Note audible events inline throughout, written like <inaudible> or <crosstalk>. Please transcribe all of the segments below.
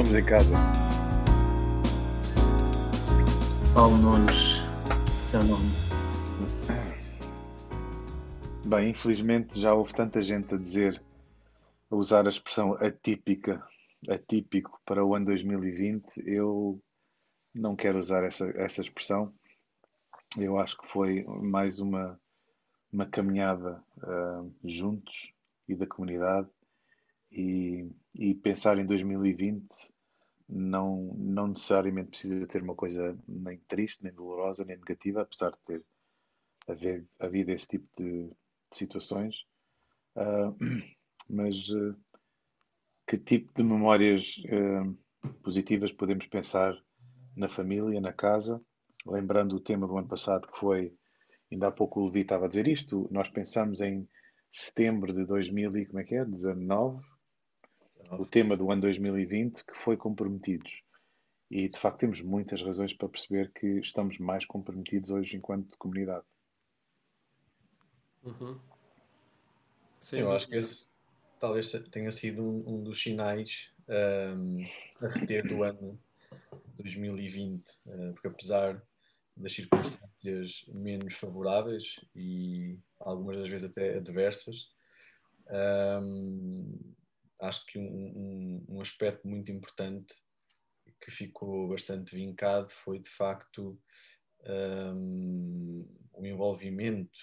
Vamos em casa. Paulo Nunes, seu nome. Bem, infelizmente já houve tanta gente a dizer, a usar a expressão atípica, atípico para o ano 2020. Eu não quero usar essa, essa expressão. Eu acho que foi mais uma, uma caminhada uh, juntos e da comunidade e, e pensar em 2020 não, não necessariamente precisa ter uma coisa nem triste, nem dolorosa, nem negativa, apesar de ter haver, havido esse tipo de, de situações. Uh, <clears throat> mas uh, que tipo de memórias uh, positivas podemos pensar na família, na casa? Lembrando o tema do ano passado que foi, ainda há pouco o Levi estava a dizer isto, nós pensamos em setembro de 2019, o tema do ano 2020, que foi comprometidos. E de facto temos muitas razões para perceber que estamos mais comprometidos hoje enquanto comunidade. Uhum. Sim, eu acho que esse talvez tenha sido um, um dos sinais um, a reter do ano 2020, uh, porque apesar das circunstâncias menos favoráveis e algumas das vezes até adversas, um, acho que um, um, um, aspecto muito importante que ficou bastante vincado foi de facto um, o envolvimento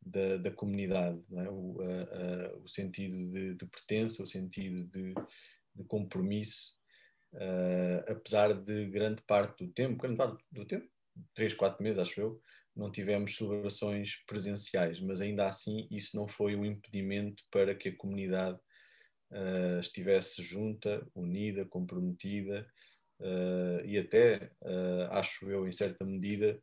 da, da comunidade, é? o, a, a, o, sentido de, de, pertença, o sentido de, de compromisso, uh, apesar de grande parte do tempo, grande parte do tempo, três, quatro meses acho eu, não tivemos celebrações presenciais, mas ainda assim isso não foi um impedimento para que a comunidade uh, estivesse junta, unida, comprometida uh, e até, uh, acho eu, em certa medida,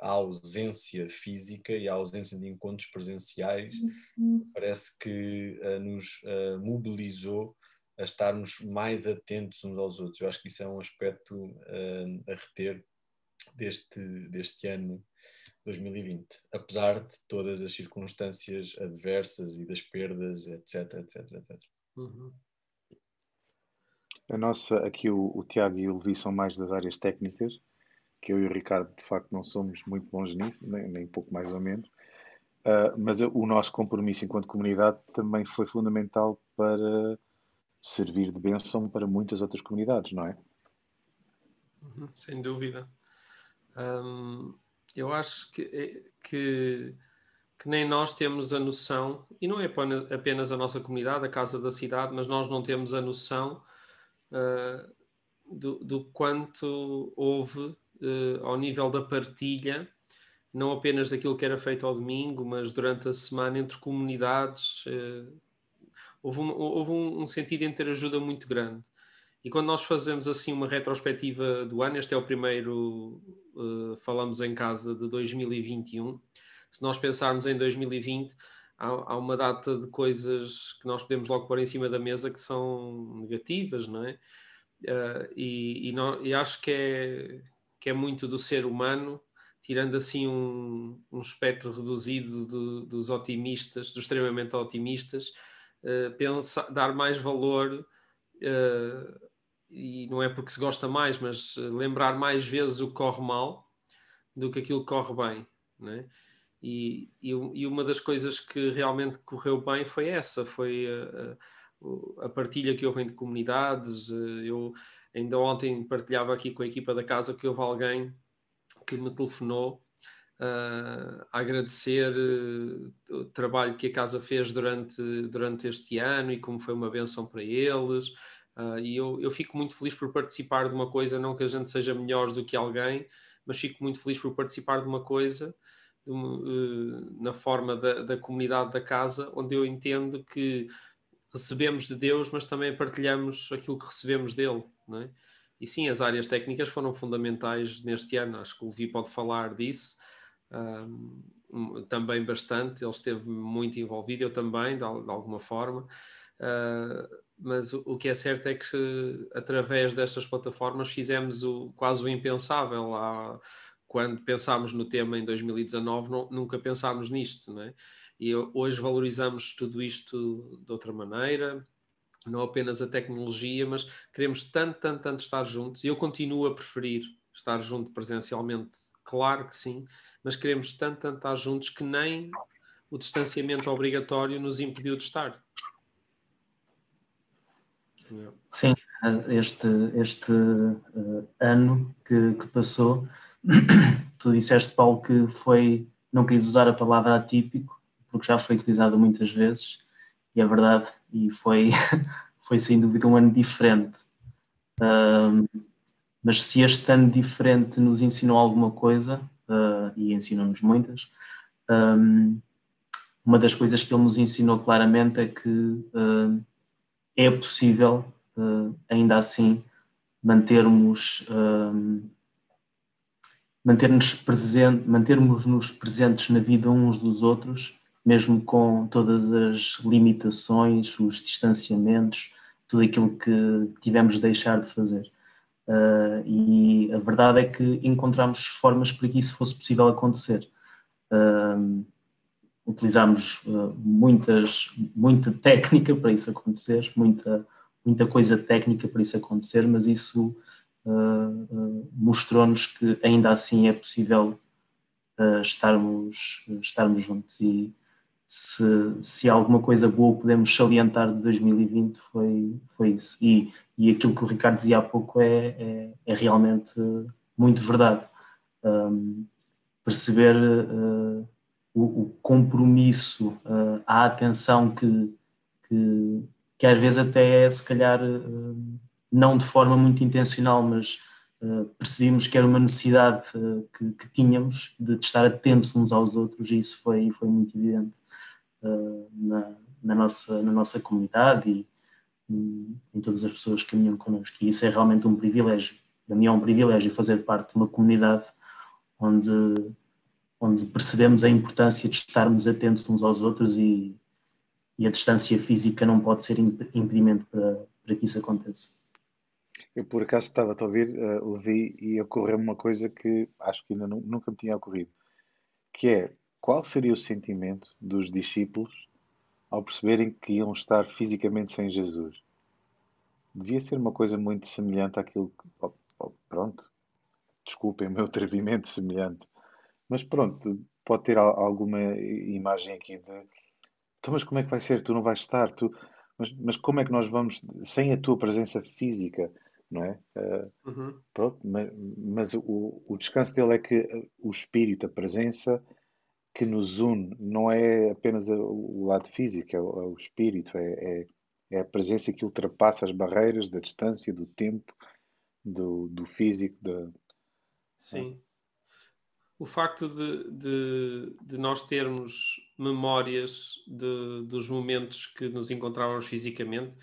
a ausência física e a ausência de encontros presenciais uhum. parece que nos mobilizou a estarmos mais atentos uns aos outros. Eu acho que isso é um aspecto a reter deste, deste ano 2020, apesar de todas as circunstâncias adversas e das perdas, etc, etc, etc. Uhum. A nossa, aqui o, o, Tiago e o Levi são mais das áreas técnicas, que eu e o Ricardo de facto não somos muito bons nisso, nem, nem pouco mais ou menos, uh, mas o nosso compromisso enquanto comunidade também foi fundamental para servir de bênção para muitas outras comunidades, não é? Uhum, sem dúvida. Um, eu acho que, eh, que, que, nem nós temos a noção, e não é apenas a nossa comunidade, a Casa da Cidade, mas nós não temos a noção uh, do, do, quanto houve uh, ao nível da partilha, não apenas daquilo que era feito ao domingo, mas durante a semana entre comunidades. Uh, houve um, houve um, um sentido interajuda muito grande. E quando nós fazemos assim uma retrospectiva do ano, este é o primeiro uh, Falamos em Casa de 2021. Se nós pensarmos em 2020, há, há, uma data de coisas que nós podemos logo pôr em cima da mesa que são negativas, não é? Uh, e, e, não, e, acho que é, que é muito do ser humano, tirando assim um, um espectro reduzido do, dos otimistas, dos extremamente otimistas, uh, pensa, dar mais valor uh, e não é porque se gosta mais, mas eh, lembrar mais vezes o que corre mal do que aquilo que corre bem, né? E, e, e, uma das coisas que realmente correu bem foi essa, foi a, a, a partilha que houve entre comunidades. Eh, eu ainda ontem partilhava aqui com a equipa da casa que houve alguém que me telefonou uh, a agradecer uh, o trabalho que a casa fez durante, durante este ano e como foi uma benção para eles. Uh, e eu, eu fico muito feliz por participar de uma coisa, não que a gente seja melhor do que alguém, mas fico muito feliz por participar de uma coisa de uh, na forma da, da comunidade da casa, onde eu entendo que recebemos de Deus, mas também partilhamos aquilo que recebemos dele. Não é? E sim, as áreas técnicas foram fundamentais neste ano, acho que o Levi pode falar disso. Um, também bastante, ele esteve muito envolvido, eu também, de, de alguma forma. Uh, mas o, que é certo é que através destas plataformas fizemos o, quase o impensável. Quando pensámos no tema em 2019, não, nunca pensámos nisto, não é? E hoje valorizamos tudo isto de outra maneira. não apenas a tecnologia, mas queremos tanto, tanto, tanto estar juntos. E eu continuo a preferir estar junto presencialmente, claro que sim, mas queremos tanto, tanto estar juntos que nem o distanciamento obrigatório nos impediu de estar. Sim, este, este uh, ano que, que, passou, <clears throat> tu disseste, Paulo, que foi, não quis usar a palavra atípico, porque já foi utilizada muitas vezes, e é verdade, e foi, <laughs> foi sem dúvida um ano diferente. Uh, mas se este ano diferente nos ensinou alguma coisa, uh, e ensinou-nos muitas, um, uma das coisas que ele nos ensinou claramente é que uh, é possível, uh, ainda assim, mantermos, manter-nos presente, mantermos-nos presentes na vida uns dos outros, mesmo com todas as limitações, os distanciamentos, tudo aquilo que tivemos de deixar de fazer. Uh, e a verdade é que encontramos formas para que isso fosse possível acontecer. Uh, utilizamos uh, muitas, muita técnica para isso acontecer, muita, muita coisa técnica para isso acontecer, mas isso mostrou-nos que ainda assim é possível estarmos, estarmos juntos. E se, se alguma coisa boa podemos salientar de 2020 foi, foi isso. E, e aquilo que o Ricardo dizia há pouco é, é, é realmente muito verdade. Um, perceber uh, o, o, compromisso, uh, a atenção que, que, que, às vezes até é, se calhar, uh, não de forma muito intencional, mas percebemos que era uma necessidade que, que, tínhamos de, de, estar atentos uns aos outros e isso foi, foi muito evidente na, na, nossa, na nossa comunidade e, em todas as pessoas que caminham connosco. E isso é realmente um privilégio. Para mim é um privilégio fazer parte de uma comunidade onde, onde percebemos a importância de estarmos atentos uns aos outros e, e a distância física não pode ser impedimento para, para que isso aconteça. Eu por acaso estava a ouvir, uh, ouvi e ocorreu uma coisa que acho que ainda nunca me tinha ocorrido, que é qual seria o sentimento dos discípulos ao perceberem que iam estar fisicamente sem Jesus. Devia ser uma coisa muito semelhante àquilo que. Oh, oh, pronto, desculpem o meu atrevimento semelhante, mas pronto, pode ter alguma imagem aqui de. Então, mas como é que vai ser? Tu não vais estar, tu. Mas, mas como é que nós vamos, sem a tua presença física, não é? Uh, uhum. Pronto, mas, mas o, o descanso dele é que o espírito, a presença, que nos une não é apenas o lado físico, é o, é o espírito, é, é, é, a presença que ultrapassa as barreiras da distância, do tempo, do, do físico. Da... Sim. O facto de, de, de, nós termos memórias de, dos momentos que nos encontrávamos fisicamente,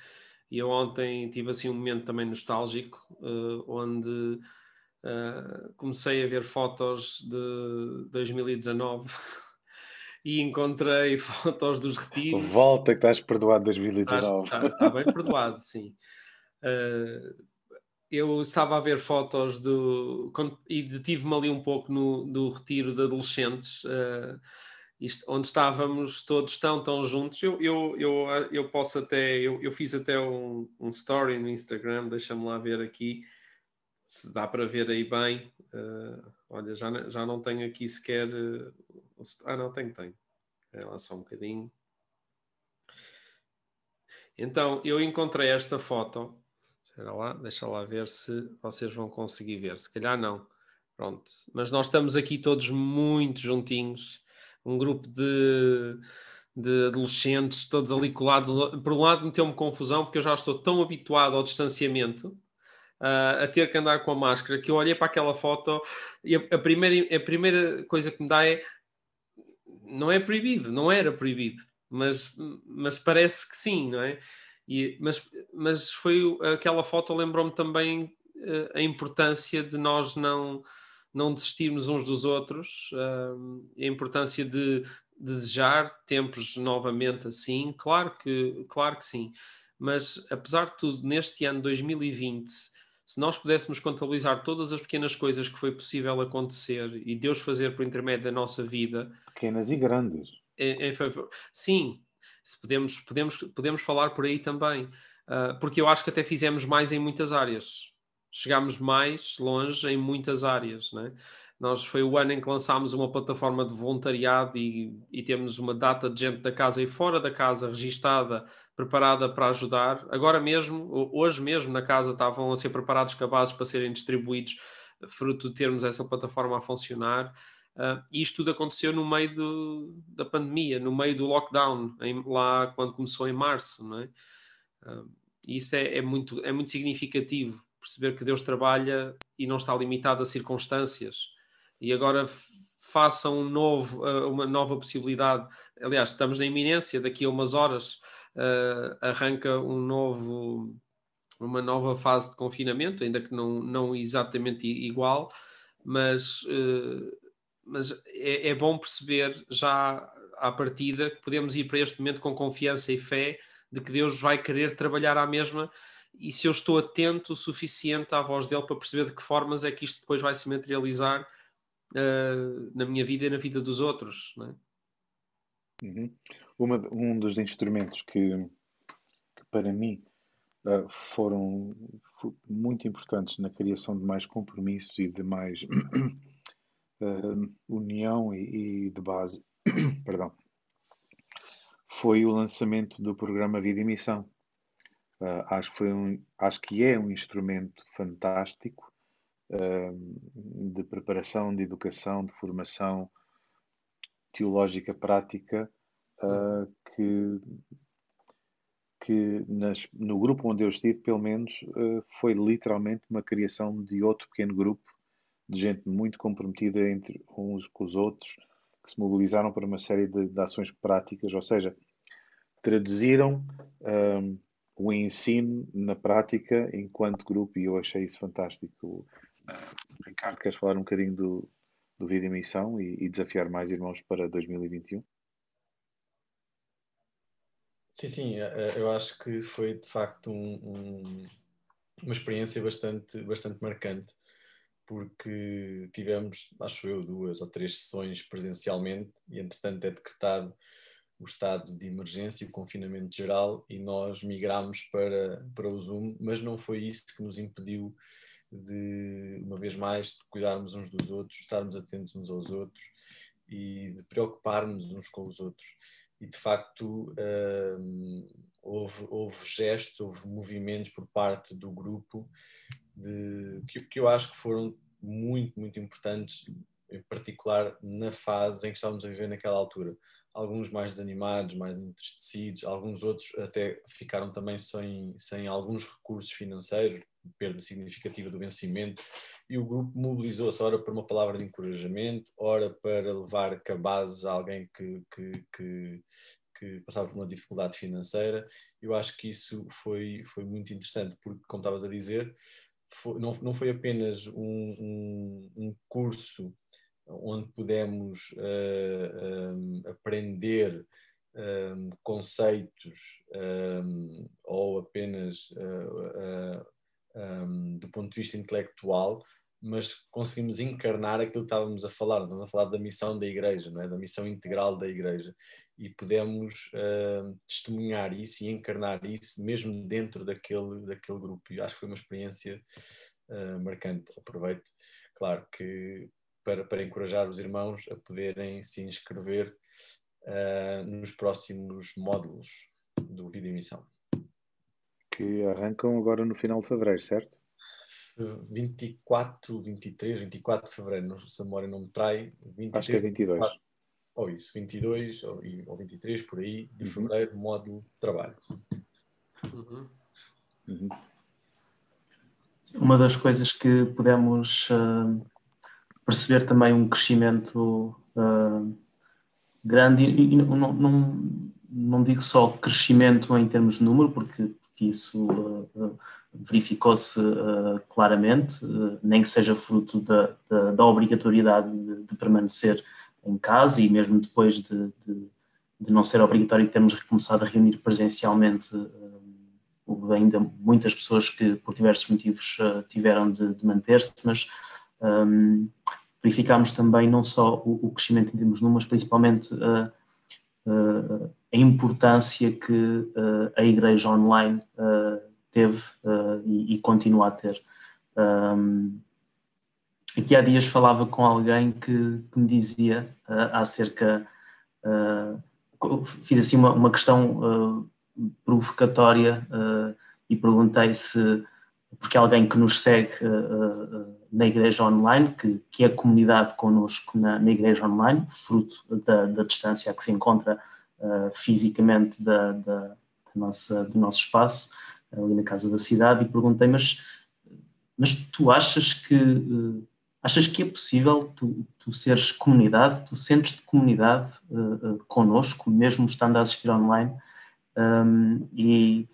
e eu ontem tive assim um momento também nostálgico, uh, onde Uh, comecei a ver fotos de 2019 <laughs> e encontrei <laughs> fotos dos retiros. Volta que estás perdoado 2019. Está, está, está bem perdoado, sim. Uh, eu estava a ver fotos do. e detive-me ali um pouco no, do retiro de adolescentes, uh, isto, onde estávamos todos tão, tão juntos. Eu, eu, eu, eu posso até. Eu, eu fiz até um, um story no Instagram, deixa-me lá ver aqui se dá para ver aí bem. Uh, olha, já, já não tenho aqui sequer. Uh, ah, não, tenho, tenho. É lá só um bocadinho. Então, eu encontrei esta foto. Espera lá, deixa lá ver se vocês vão conseguir ver. Se calhar não. Pronto. Mas nós estamos aqui todos muito juntinhos. Um grupo de, de adolescentes, todos ali colados. Por um lado, meteu-me confusão, porque eu já estou tão habituado ao distanciamento uh, a ter que andar com a máscara, que eu olhei para aquela foto e a, a, primeira, a primeira coisa que me dá é não é proibido, não era proibido, mas, mas parece que sim, não é? E, mas, mas foi aquela foto lembrou-me também uh, a importância de nós não não desistirmos uns dos outros, uh, a importância de desejar tempos novamente assim, claro que, claro que sim, mas apesar de tudo, neste ano 2020, se nós pudéssemos contabilizar todas as pequenas coisas que foi possível acontecer e Deus fazer por intermédio da nossa vida, pequenas e grandes, em, em favor, sim, se podemos, podemos, podemos falar por aí também. uh, porque eu acho que até fizemos mais em muitas áreas. Chegámos mais longe em muitas áreas, né? Nós foi o ano em que lançámos uma plataforma de voluntariado e, e, temos uma data de gente da casa e fora da casa registada, preparada para ajudar. Agora mesmo, hoje mesmo, na casa estavam a ser preparados cabazes para serem distribuídos, fruto de termos essa plataforma a funcionar. Uh, isto tudo aconteceu no meio do, da pandemia, no meio do lockdown, em, lá quando começou em março. Não é? Uh, isso é, é, muito, é muito significativo, perceber que Deus trabalha e não está limitado a circunstâncias e agora façam um novo, uh, uma nova possibilidade. Aliás, estamos na iminência, daqui a umas horas arranca um novo, uma nova fase de confinamento, ainda que não, não exatamente igual, mas, uh, mas é, é, bom perceber já à partida que podemos ir para este momento com confiança e fé de que Deus vai querer trabalhar à mesma e se eu estou atento o suficiente à voz dele para perceber de que formas é que isto depois vai se materializar uh, na minha vida e na vida dos outros. É? Uhum. Uma, um dos instrumentos que, que para mim uh, foram muito importantes na criação de mais compromisso e de mais uh, união e, e, de base, <coughs> perdão, foi o lançamento do programa Vida e Missão. Uh, acho, que foi um, acho que é um instrumento fantástico de preparação, de educação, de formação teológica prática uh, que, que nas, no grupo onde eu estive, pelo menos, uh, foi literalmente uma criação de outro pequeno grupo de gente muito comprometida entre uns com os outros, que se mobilizaram para uma série de, de ações práticas, ou seja, traduziram um, o ensino na prática enquanto grupo e eu achei isso fantástico. Ricardo, queres falar um bocadinho do, do Vida em Missão e, e, desafiar mais irmãos para 2021? Sim, sim, é, é, eu acho que foi de facto um, um, uma experiência bastante, bastante marcante, porque tivemos, acho eu, duas ou três sessões presencialmente e entretanto é decretado o estado de emergência o confinamento geral e nós migramos para, para o Zoom, mas não foi isso que nos impediu de, uma vez mais, de cuidarmos uns dos outros, estarmos atentos uns aos outros e de preocuparmos uns com os outros. E de facto hum, houve, houve gestos, houve movimentos por parte do grupo de, que, que eu acho que foram muito, muito importantes, em particular na fase em que estávamos a viver naquela altura alguns mais desanimados, mais entristecidos, alguns outros até ficaram também sem, sem alguns recursos financeiros, perda significativa do vencimento, e o grupo mobilizou-se, ora para uma palavra de encorajamento, ora para levar cabazes a alguém que, que, que, que passava por uma dificuldade financeira. Eu acho que isso foi, foi muito interessante, porque, como estavas a dizer, foi, não, não foi apenas um, um, um curso onde pudemos uh, um, aprender um, conceitos um, ou apenas uh, uh, do ponto de vista intelectual, mas conseguimos encarnar aquilo que estávamos a falar, estávamos a falar da missão da igreja, não é? da missão integral da igreja, e pudemos testemunhar isso e encarnar isso mesmo dentro daquele, daquele grupo, e acho que foi uma experiência marcante. Aproveito, claro que para, para encorajar os irmãos a poderem se inscrever uh, nos próximos módulos do Vida e Missão. Que arrancam agora no final de fevereiro, certo? 24, 23, 24 de fevereiro, se a memória não me trai. 23, Acho que é 22. 24, ou isso, 22 ou, ou 23, por aí, de uhum. fevereiro, módulo de trabalho. Uhum. Uhum. Uma das coisas que podemos uh, perceber também um crescimento uh, grande, e, e não, não, não, digo só crescimento em termos de número, porque, porque isso uh, verificou-se uh, claramente, nem que seja fruto da, da, da obrigatoriedade de, de, permanecer em casa e mesmo depois de, de, de, não ser obrigatório termos recomeçado a reunir presencialmente houve ainda muitas pessoas que por diversos motivos tiveram de, manter-se, mas um, verificámos também não só o, o, crescimento em termos de números, principalmente uh, uh, a importância que uh, a igreja online teve e, e, continua a ter. Um, aqui há dias falava com alguém que, que me dizia acerca, fiz assim uma, uma questão provocatória e perguntei se porque alguém que nos segue uh, uh, na igreja online, que, que é comunidade connosco na, na igreja online, fruto da, da, distância que se encontra uh, fisicamente da, da, da, nossa, do nosso espaço, ali na casa da cidade, e perguntei, mas, mas tu achas que achas que é possível tu, tu seres comunidade, tu sentes-te comunidade uh, connosco, mesmo estando a assistir online, um, e,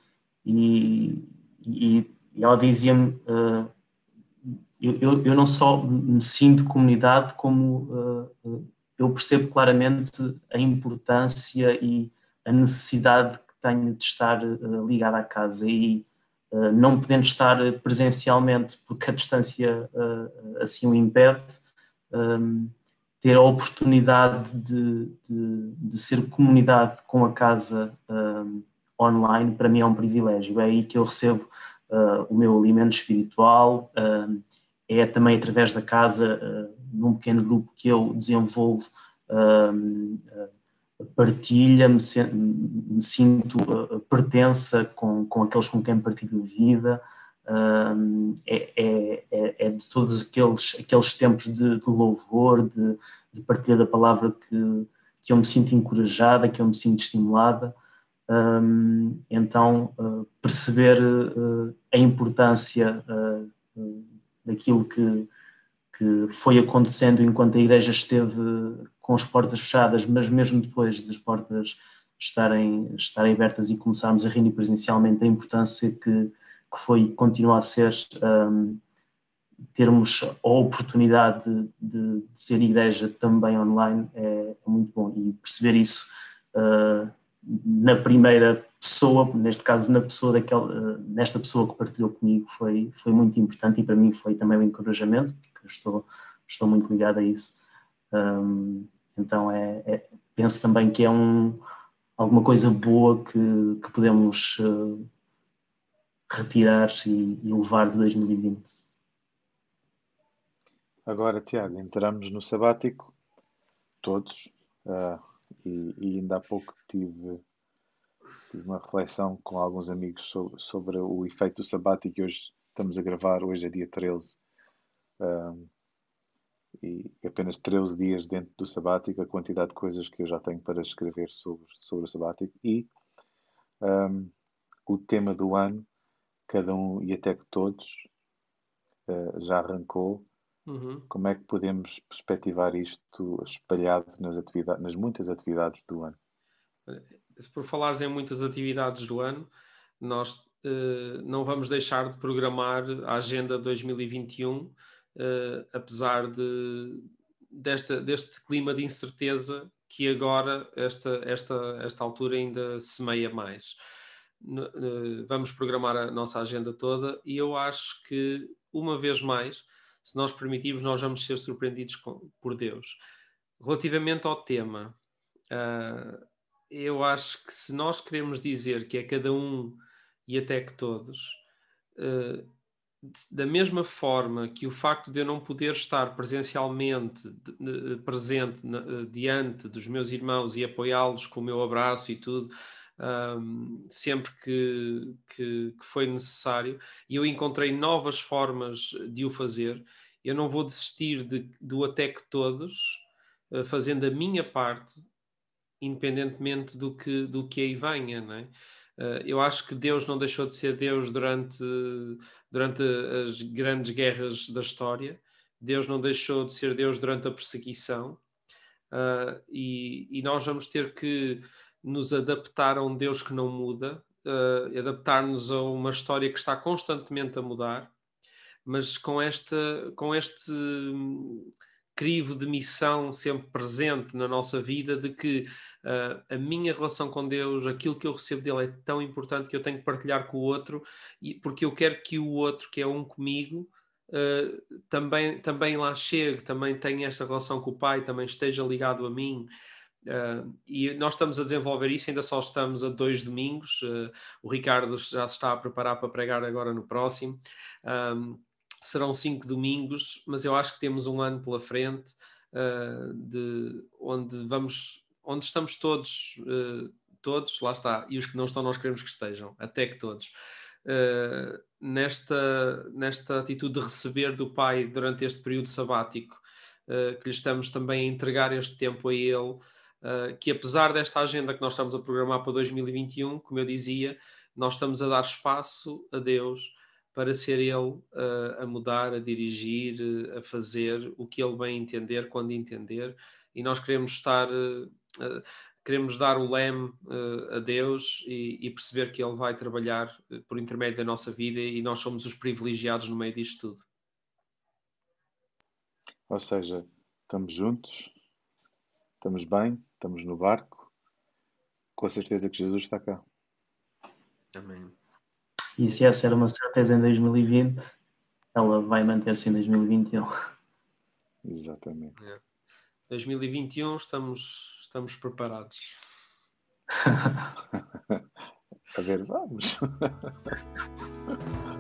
e, e ela dizia-me: uh, eu, eu, não só me sinto comunidade, como uh, eu percebo claramente a importância e a necessidade tenho de estar uh, ligada à casa. E não podendo estar presencialmente, porque a distância assim o impede, um, ter a oportunidade de, de, de, ser comunidade com a casa um, online, para mim é um privilégio. É aí que eu recebo uh, o meu alimento espiritual, uh, é também através da casa, uh, num pequeno grupo que eu desenvolvo, partilha, me, me sinto pertença com, com aqueles com quem partilho vida, é, é, é, é, de todos aqueles, aqueles tempos de, de louvor, de, de partilha da palavra que, que eu me sinto encorajada, que eu me sinto estimulada. Um, então, uh, perceber uh, a importância uh, daquilo que, que foi acontecendo enquanto a igreja esteve com as portas fechadas, mas mesmo depois das portas estarem, estarem abertas e começarmos a reunir presencialmente, a importância que, que foi e continua a ser um, termos a oportunidade de, de, de, ser igreja também online é, é muito bom. E perceber isso uh, na primeira pessoa, neste caso na pessoa daquela, nesta pessoa que partilhou comigo foi, foi muito importante e para mim foi também um encorajamento, porque estou, estou muito ligado a isso. Um, então é, é, penso também que é um, alguma coisa boa que, que podemos uh, retirar e, e, levar de 2020. Agora, Tiago, entramos no sabático, todos. Uh, e, e ainda há pouco tive, tive uma reflexão com alguns amigos sobre, sobre o efeito do sabático hoje estamos a gravar, hoje é dia 13. Um, e apenas 13 dias dentro do sabático, a quantidade de coisas que eu já tenho para escrever sobre, sobre o sabático e um, o tema do ano, cada um e até que todos uh, já arrancou Uhum. Como é que podemos perspectivar isto espalhado nas, atividades, nas muitas atividades do ano? Por falares em muitas atividades do ano, nós uh, não vamos deixar de programar a Agenda 2021, uh, eh, apesar de, desta, deste clima de incerteza que agora, esta, esta, esta altura, ainda semeia mais. Vamos programar a nossa agenda toda e eu acho que, uma vez mais, se nós permitirmos, nós vamos ser surpreendidos com, por Deus. Relativamente ao tema, uh, eu acho que se nós queremos dizer que é cada um e até que todos, uh, da mesma forma que o facto de eu não poder estar presencialmente de, presente na, diante dos meus irmãos e apoiá-los com o meu abraço e tudo, um, sempre que, que, que, foi necessário e eu encontrei novas formas de o fazer. Eu não vou desistir de, do até que todos, uh, fazendo a minha parte, independentemente do que, do que aí venha. Não é? Uh, eu acho que Deus não deixou de ser Deus durante, durante as grandes guerras da história. Deus não deixou de ser Deus durante a perseguição. Uh, e, e, nós vamos ter que nos adaptar a um Deus que não muda, uh, adaptar-nos a uma história que está constantemente a mudar, mas com, esta, com este crivo de missão sempre presente na nossa vida, de que uh, a minha relação com Deus, aquilo que eu recebo dele é tão importante que eu tenho que partilhar com o outro, e, porque eu quero que o outro, que é um comigo, uh, também, também lá chegue, também tenha esta relação com o Pai, também esteja ligado a mim Uh, e nós estamos a desenvolver isso, ainda só estamos a dois domingos. O Ricardo já se está a preparar para pregar agora no próximo. Serão cinco domingos, mas eu acho que temos um ano pela frente uh, de onde vamos, onde estamos todos, todos, lá está, e os que não estão, nós queremos que estejam, até que todos. nesta, nesta atitude de receber do Pai durante este período sabático, que lhe estamos também a entregar este tempo a Ele, uh, que apesar desta agenda que nós estamos a programar para 2021, como eu dizia, nós estamos a dar espaço a Deus para ser Ele uh, a mudar, a dirigir, a fazer o que Ele bem entender, quando entender, e nós queremos estar, uh, queremos dar o leme a Deus e, e, perceber que Ele vai trabalhar por intermédio da nossa vida e nós somos os privilegiados no meio disto tudo. Ou seja, estamos juntos, estamos bem, estamos no barco, com a certeza que Jesus está cá. Amém. E se essa era uma certeza em 2020, ela vai manter-se em 2021. Exatamente. É. 2021 estamos, estamos preparados. <laughs> a ver, vamos. <laughs>